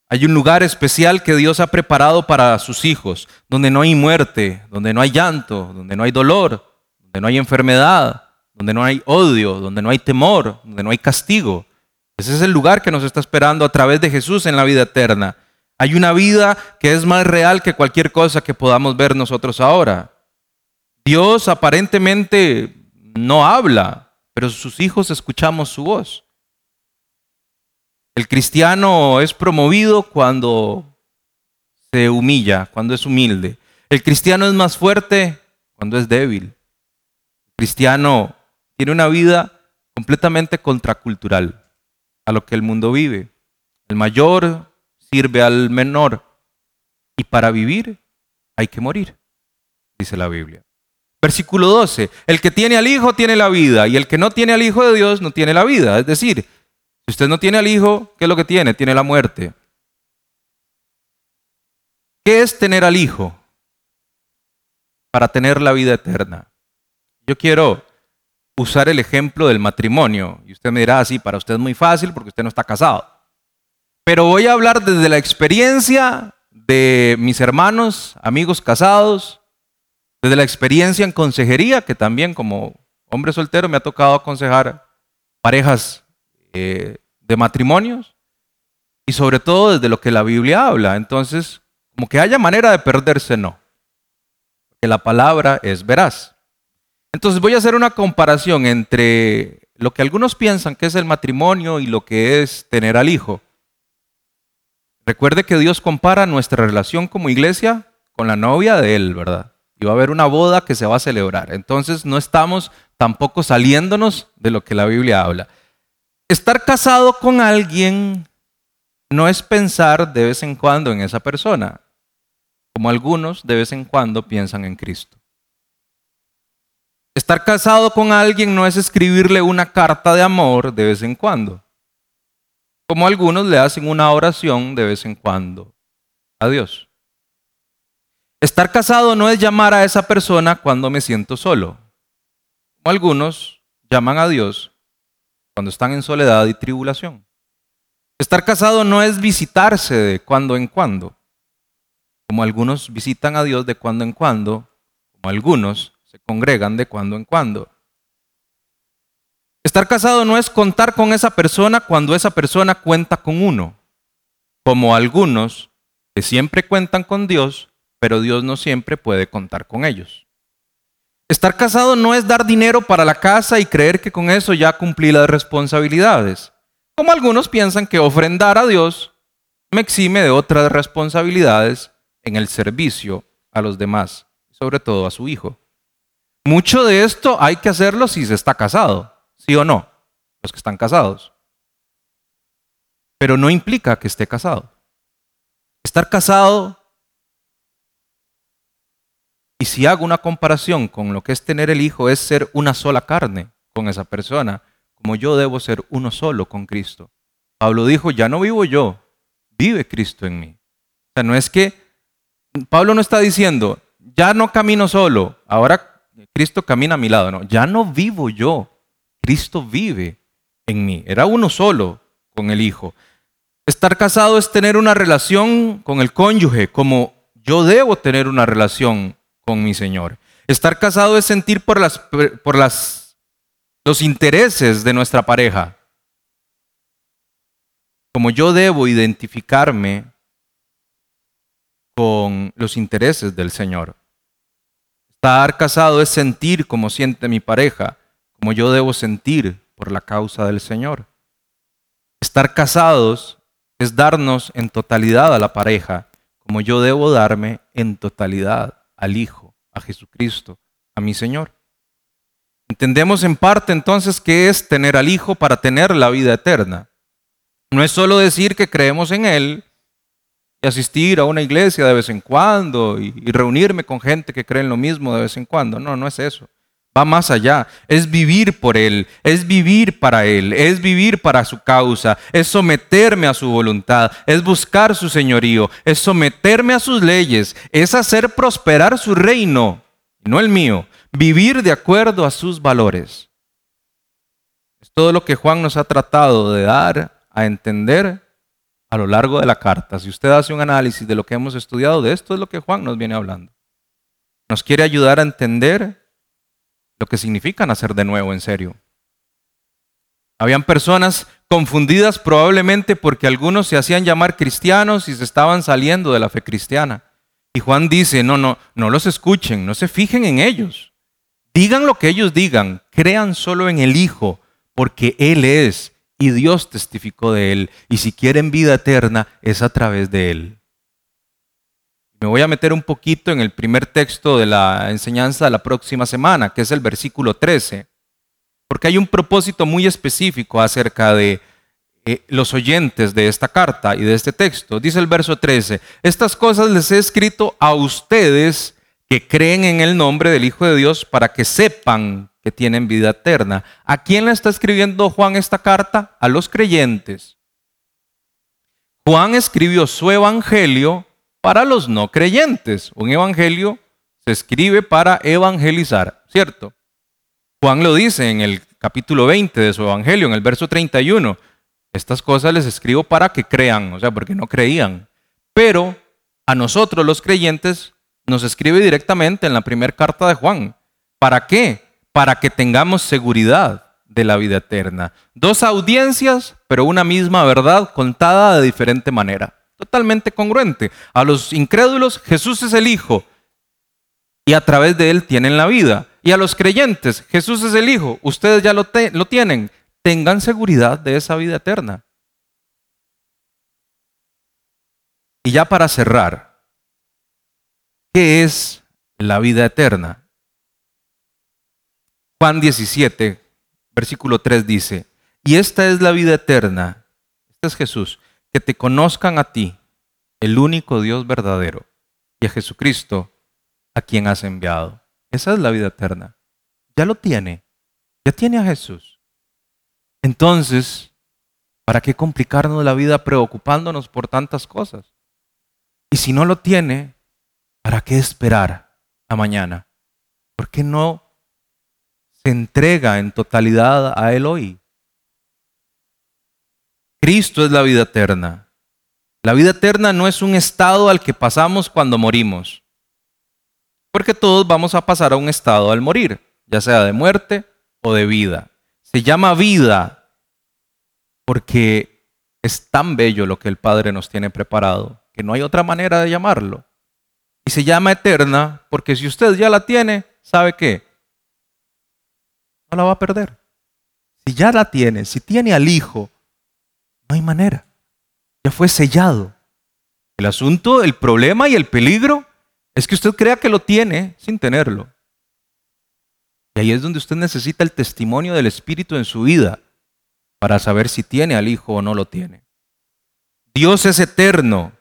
Hay un lugar especial que Dios ha preparado para sus hijos, donde no hay muerte, donde no hay llanto, donde no hay dolor, donde no hay enfermedad, donde no hay odio, donde no hay temor, donde no hay castigo. Ese es el lugar que nos está esperando a través de Jesús en la vida eterna. Hay una vida que es más real que cualquier cosa que podamos ver nosotros ahora. Dios aparentemente no habla, pero sus hijos escuchamos su voz. El cristiano es promovido cuando se humilla, cuando es humilde. El cristiano es más fuerte cuando es débil. El cristiano tiene una vida completamente contracultural a lo que el mundo vive. El mayor sirve al menor. Y para vivir hay que morir, dice la Biblia. Versículo 12, el que tiene al Hijo tiene la vida y el que no tiene al Hijo de Dios no tiene la vida. Es decir, si usted no tiene al Hijo, ¿qué es lo que tiene? Tiene la muerte. ¿Qué es tener al Hijo? Para tener la vida eterna. Yo quiero usar el ejemplo del matrimonio. Y usted me dirá, así, para usted es muy fácil porque usted no está casado. Pero voy a hablar desde la experiencia de mis hermanos, amigos casados, desde la experiencia en consejería, que también como hombre soltero me ha tocado aconsejar parejas eh, de matrimonios, y sobre todo desde lo que la Biblia habla. Entonces, como que haya manera de perderse, no. Que la palabra es veraz. Entonces voy a hacer una comparación entre lo que algunos piensan que es el matrimonio y lo que es tener al hijo. Recuerde que Dios compara nuestra relación como iglesia con la novia de Él, ¿verdad? Y va a haber una boda que se va a celebrar. Entonces no estamos tampoco saliéndonos de lo que la Biblia habla. Estar casado con alguien no es pensar de vez en cuando en esa persona, como algunos de vez en cuando piensan en Cristo. Estar casado con alguien no es escribirle una carta de amor de vez en cuando como algunos le hacen una oración de vez en cuando a Dios. Estar casado no es llamar a esa persona cuando me siento solo, como algunos llaman a Dios cuando están en soledad y tribulación. Estar casado no es visitarse de cuando en cuando, como algunos visitan a Dios de cuando en cuando, como algunos se congregan de cuando en cuando. Estar casado no es contar con esa persona cuando esa persona cuenta con uno, como algunos que siempre cuentan con Dios, pero Dios no siempre puede contar con ellos. Estar casado no es dar dinero para la casa y creer que con eso ya cumplí las responsabilidades, como algunos piensan que ofrendar a Dios me exime de otras responsabilidades en el servicio a los demás, sobre todo a su hijo. Mucho de esto hay que hacerlo si se está casado, sí o no, los que están casados. Pero no implica que esté casado. Estar casado, y si hago una comparación con lo que es tener el hijo, es ser una sola carne con esa persona, como yo debo ser uno solo con Cristo. Pablo dijo, ya no vivo yo, vive Cristo en mí. O sea, no es que Pablo no está diciendo, ya no camino solo, ahora Cristo camina a mi lado. No, ya no vivo yo, Cristo vive en mí. Era uno solo con el Hijo. Estar casado es tener una relación con el cónyuge, como yo debo tener una relación con mi Señor. Estar casado es sentir por, las, por las, los intereses de nuestra pareja. Como yo debo identificarme con los intereses del Señor. Estar casado es sentir como siente mi pareja, como yo debo sentir por la causa del Señor. Estar casados es darnos en totalidad a la pareja, como yo debo darme en totalidad al Hijo, a Jesucristo, a mi Señor. Entendemos en parte entonces qué es tener al Hijo para tener la vida eterna. No es solo decir que creemos en Él, y asistir a una iglesia de vez en cuando y, reunirme con gente que cree en lo mismo de vez en cuando. No, no es eso. Va más allá. Es vivir por Él, es vivir para Él, es vivir para su causa, es someterme a su voluntad, es buscar su señorío, es someterme a sus leyes, es hacer prosperar su reino, no el mío, vivir de acuerdo a sus valores. Es todo lo que Juan nos ha tratado de dar a entender a lo largo de la carta. Si usted hace un análisis de lo que hemos estudiado, de esto es lo que Juan nos viene hablando. Nos quiere ayudar a entender lo que significa nacer de nuevo en serio. Habían personas confundidas probablemente porque algunos se hacían llamar cristianos y se estaban saliendo de la fe cristiana. Y Juan dice, no, no, no los escuchen, no se fijen en ellos. Digan lo que ellos digan, crean solo en el Hijo, porque Él es y Dios testificó de él. Y si quieren vida eterna, es a través de él. Me voy a meter un poquito en el primer texto de la enseñanza de la próxima semana, que es el versículo 13, porque hay un propósito muy específico acerca de eh, los oyentes de esta carta y de este texto. Dice el verso 13, estas cosas les he escrito a ustedes que creen en el nombre del Hijo de Dios para que sepan que tienen vida eterna. ¿A quién le está escribiendo Juan esta carta? A los creyentes. Juan escribió su evangelio para los no creyentes. Un evangelio se escribe para evangelizar, ¿cierto? Juan lo dice en el capítulo 20 de su evangelio, en el verso 31. Estas cosas les escribo para que crean, o sea, porque no creían. Pero a nosotros los creyentes nos escribe directamente en la primera carta de Juan. ¿Para qué? para que tengamos seguridad de la vida eterna. Dos audiencias, pero una misma verdad contada de diferente manera. Totalmente congruente. A los incrédulos, Jesús es el Hijo y a través de él tienen la vida. Y a los creyentes, Jesús es el Hijo, ustedes ya lo, lo tienen. Tengan seguridad de esa vida eterna. Y ya para cerrar, ¿qué es la vida eterna? Juan 17, versículo 3 dice, y esta es la vida eterna, este es Jesús, que te conozcan a ti, el único Dios verdadero, y a Jesucristo, a quien has enviado. Esa es la vida eterna. Ya lo tiene, ya tiene a Jesús. Entonces, ¿para qué complicarnos la vida preocupándonos por tantas cosas? Y si no lo tiene, ¿para qué esperar a mañana? ¿Por qué no se entrega en totalidad a Él hoy. Cristo es la vida eterna. La vida eterna no es un estado al que pasamos cuando morimos, porque todos vamos a pasar a un estado al morir, ya sea de muerte o de vida. Se llama vida porque es tan bello lo que el Padre nos tiene preparado, que no hay otra manera de llamarlo. Y se llama eterna porque si usted ya la tiene, ¿sabe qué? No la va a perder. Si ya la tiene, si tiene al Hijo, no hay manera. Ya fue sellado. El asunto, el problema y el peligro es que usted crea que lo tiene sin tenerlo. Y ahí es donde usted necesita el testimonio del Espíritu en su vida para saber si tiene al Hijo o no lo tiene. Dios es eterno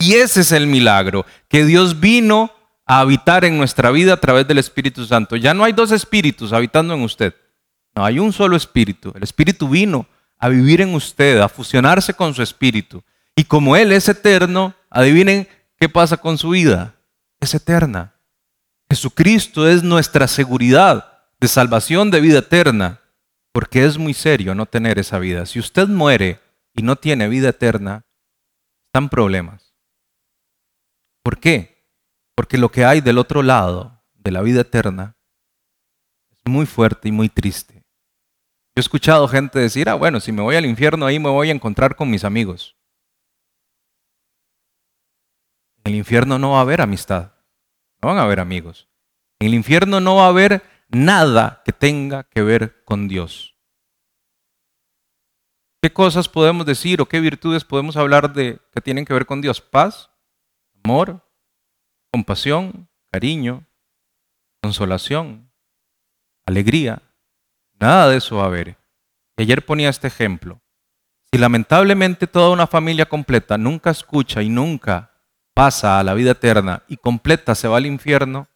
y ese es el milagro, que Dios vino a habitar en nuestra vida a través del Espíritu Santo. Ya no hay dos espíritus habitando en usted, no, hay un solo espíritu. El Espíritu vino a vivir en usted, a fusionarse con su espíritu. Y como Él es eterno, adivinen qué pasa con su vida. Es eterna. Jesucristo es nuestra seguridad de salvación de vida eterna, porque es muy serio no tener esa vida. Si usted muere y no tiene vida eterna, están problemas. ¿Por qué? Porque lo que hay del otro lado de la vida eterna es muy fuerte y muy triste. Yo he escuchado gente decir, ah, bueno, si me voy al infierno ahí me voy a encontrar con mis amigos. En el infierno no va a haber amistad, no van a haber amigos. En el infierno no va a haber nada que tenga que ver con Dios. ¿Qué cosas podemos decir o qué virtudes podemos hablar de que tienen que ver con Dios? Paz, amor, compasión, cariño, consolación, alegría. Nada de eso va a haber. Y ayer ponía este ejemplo. Si lamentablemente toda una familia completa nunca escucha y nunca pasa a la vida eterna y completa se va al infierno,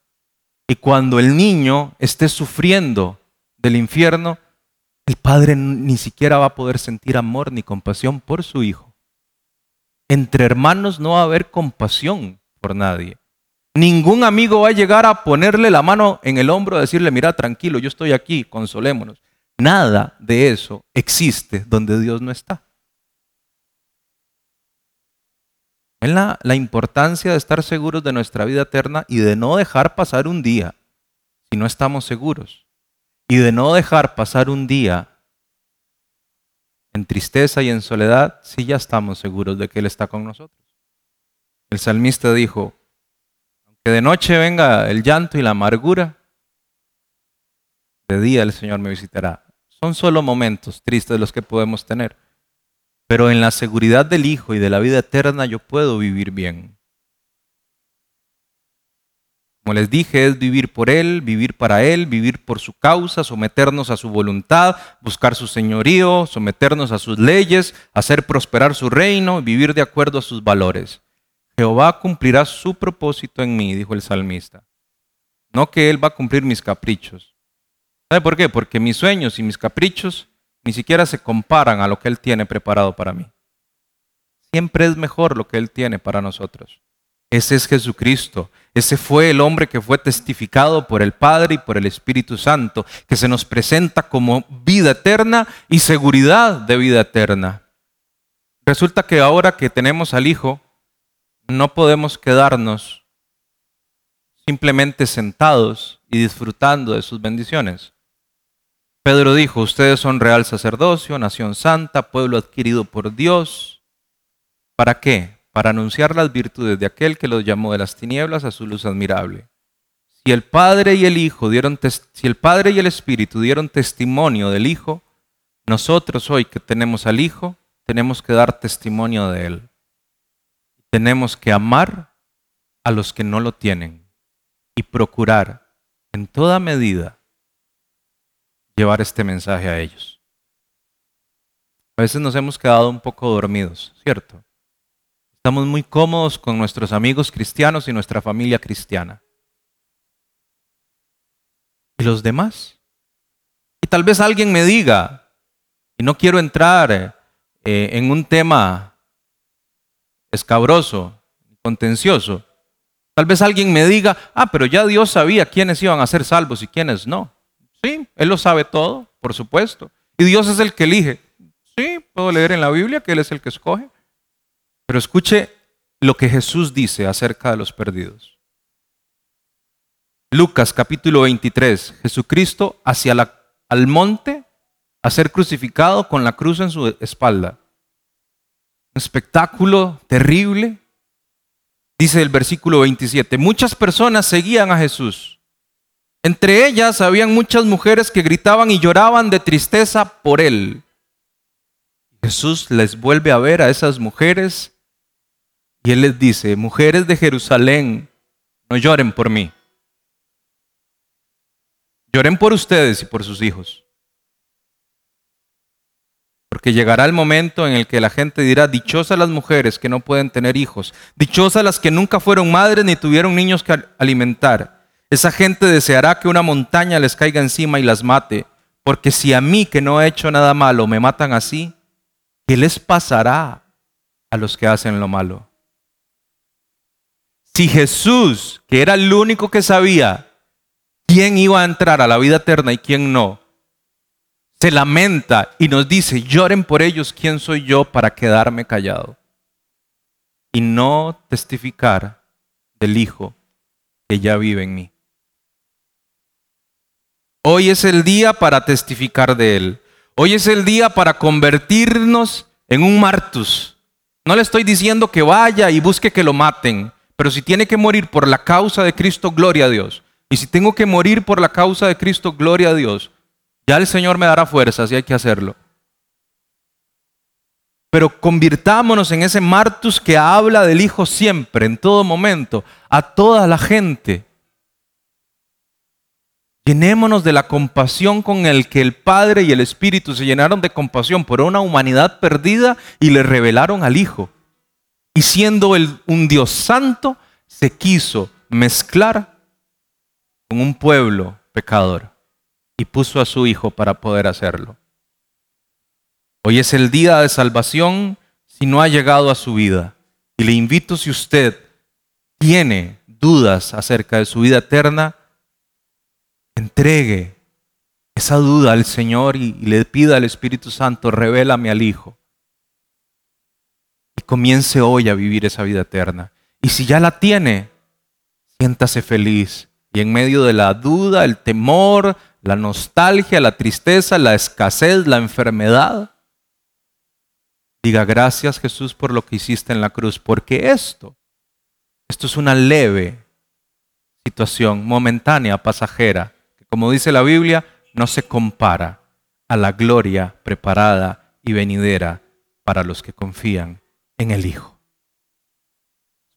y cuando el niño esté sufriendo del infierno, el padre ni siquiera va a poder sentir amor ni compasión por su hijo. Entre hermanos no va a haber compasión por nadie. Ningún amigo va a llegar a ponerle la mano en el hombro y decirle, mira, tranquilo, yo estoy aquí, consolémonos. Nada de eso existe donde Dios no está. ¿Ven la, la importancia de estar seguros de nuestra vida eterna y de no dejar pasar un día si no estamos seguros? Y de no dejar pasar un día en tristeza y en soledad si ya estamos seguros de que Él está con nosotros. El salmista dijo, que de noche venga el llanto y la amargura, de día el Señor me visitará. Son solo momentos tristes los que podemos tener, pero en la seguridad del Hijo y de la vida eterna yo puedo vivir bien. Como les dije, es vivir por Él, vivir para Él, vivir por su causa, someternos a su voluntad, buscar su señorío, someternos a sus leyes, hacer prosperar su reino, vivir de acuerdo a sus valores. Jehová cumplirá su propósito en mí, dijo el salmista. No que Él va a cumplir mis caprichos. ¿Sabe por qué? Porque mis sueños y mis caprichos ni siquiera se comparan a lo que Él tiene preparado para mí. Siempre es mejor lo que Él tiene para nosotros. Ese es Jesucristo. Ese fue el hombre que fue testificado por el Padre y por el Espíritu Santo, que se nos presenta como vida eterna y seguridad de vida eterna. Resulta que ahora que tenemos al Hijo, no podemos quedarnos simplemente sentados y disfrutando de sus bendiciones. Pedro dijo, ustedes son real sacerdocio, nación santa, pueblo adquirido por Dios. ¿Para qué? Para anunciar las virtudes de aquel que los llamó de las tinieblas a su luz admirable. Si el Padre y el Hijo dieron si el Padre y el Espíritu dieron testimonio del Hijo, nosotros hoy que tenemos al Hijo, tenemos que dar testimonio de él tenemos que amar a los que no lo tienen y procurar en toda medida llevar este mensaje a ellos. A veces nos hemos quedado un poco dormidos, ¿cierto? Estamos muy cómodos con nuestros amigos cristianos y nuestra familia cristiana. ¿Y los demás? Y tal vez alguien me diga, y no quiero entrar eh, en un tema escabroso, contencioso. Tal vez alguien me diga, ah, pero ya Dios sabía quiénes iban a ser salvos y quiénes no. Sí, Él lo sabe todo, por supuesto. Y Dios es el que elige. Sí, puedo leer en la Biblia que Él es el que escoge. Pero escuche lo que Jesús dice acerca de los perdidos. Lucas capítulo 23, Jesucristo hacia la, al monte a ser crucificado con la cruz en su espalda. Un espectáculo terrible. Dice el versículo 27, muchas personas seguían a Jesús. Entre ellas habían muchas mujeres que gritaban y lloraban de tristeza por él. Jesús les vuelve a ver a esas mujeres y él les dice, mujeres de Jerusalén, no lloren por mí. Lloren por ustedes y por sus hijos. Porque llegará el momento en el que la gente dirá, dichosas las mujeres que no pueden tener hijos, dichosas las que nunca fueron madres ni tuvieron niños que alimentar. Esa gente deseará que una montaña les caiga encima y las mate, porque si a mí que no he hecho nada malo me matan así, ¿qué les pasará a los que hacen lo malo? Si Jesús, que era el único que sabía quién iba a entrar a la vida eterna y quién no, se lamenta y nos dice, lloren por ellos, ¿quién soy yo para quedarme callado? Y no testificar del Hijo que ya vive en mí. Hoy es el día para testificar de Él. Hoy es el día para convertirnos en un martus. No le estoy diciendo que vaya y busque que lo maten. Pero si tiene que morir por la causa de Cristo, gloria a Dios. Y si tengo que morir por la causa de Cristo, gloria a Dios. Ya el Señor me dará fuerzas y hay que hacerlo. Pero convirtámonos en ese Martus que habla del Hijo siempre, en todo momento, a toda la gente. Llenémonos de la compasión con el que el Padre y el Espíritu se llenaron de compasión por una humanidad perdida y le revelaron al Hijo. Y siendo un Dios santo, se quiso mezclar con un pueblo pecador y puso a su Hijo para poder hacerlo. Hoy es el día de salvación si no ha llegado a su vida. Y le invito si usted tiene dudas acerca de su vida eterna, entregue esa duda al Señor y, le pida al Espíritu Santo, revélame al Hijo y comience hoy a vivir esa vida eterna. Y si ya la tiene, siéntase feliz. Y en medio de la duda, el temor, la nostalgia, la tristeza, la escasez, la enfermedad, diga gracias Jesús por lo que hiciste en la cruz, porque esto, esto es una leve situación, momentánea, pasajera, que como dice la Biblia, no se compara a la gloria preparada y venidera para los que confían en el Hijo.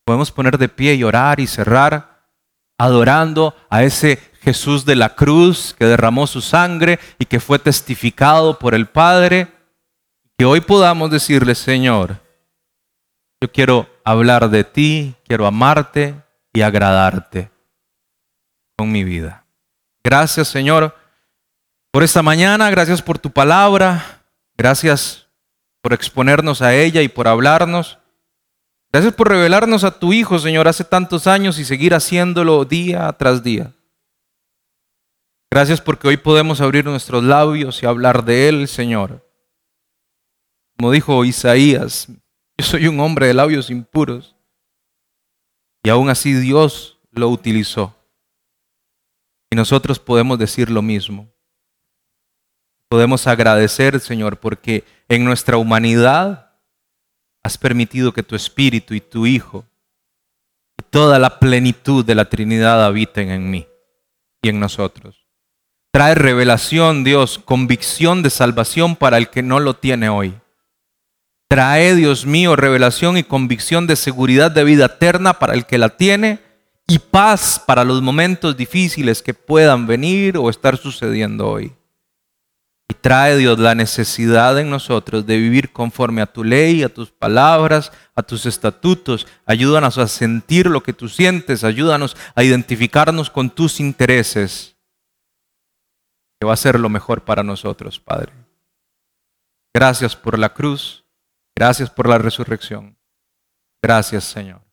Podemos poner de pie y orar y cerrar adorando a ese Jesús de la cruz que derramó su sangre y que fue testificado por el Padre. Que hoy podamos decirle, Señor, yo quiero hablar de ti, quiero amarte y agradarte con mi vida. Gracias, Señor, por esta mañana, gracias por tu palabra, gracias por exponernos a ella y por hablarnos. Gracias por revelarnos a tu Hijo, Señor, hace tantos años y seguir haciéndolo día tras día. Gracias porque hoy podemos abrir nuestros labios y hablar de Él, Señor. Como dijo Isaías, yo soy un hombre de labios impuros. Y aún así Dios lo utilizó. Y nosotros podemos decir lo mismo. Podemos agradecer, Señor, porque en nuestra humanidad has permitido que tu Espíritu y tu Hijo y toda la plenitud de la Trinidad habiten en mí y en nosotros. Trae revelación, Dios, convicción de salvación para el que no lo tiene hoy. Trae, Dios mío, revelación y convicción de seguridad de vida eterna para el que la tiene y paz para los momentos difíciles que puedan venir o estar sucediendo hoy. Y trae Dios la necesidad en nosotros de vivir conforme a tu ley, a tus palabras, a tus estatutos. Ayúdanos a sentir lo que tú sientes, ayúdanos a identificarnos con tus intereses, que va a ser lo mejor para nosotros, Padre. Gracias por la cruz, gracias por la resurrección. Gracias, Señor.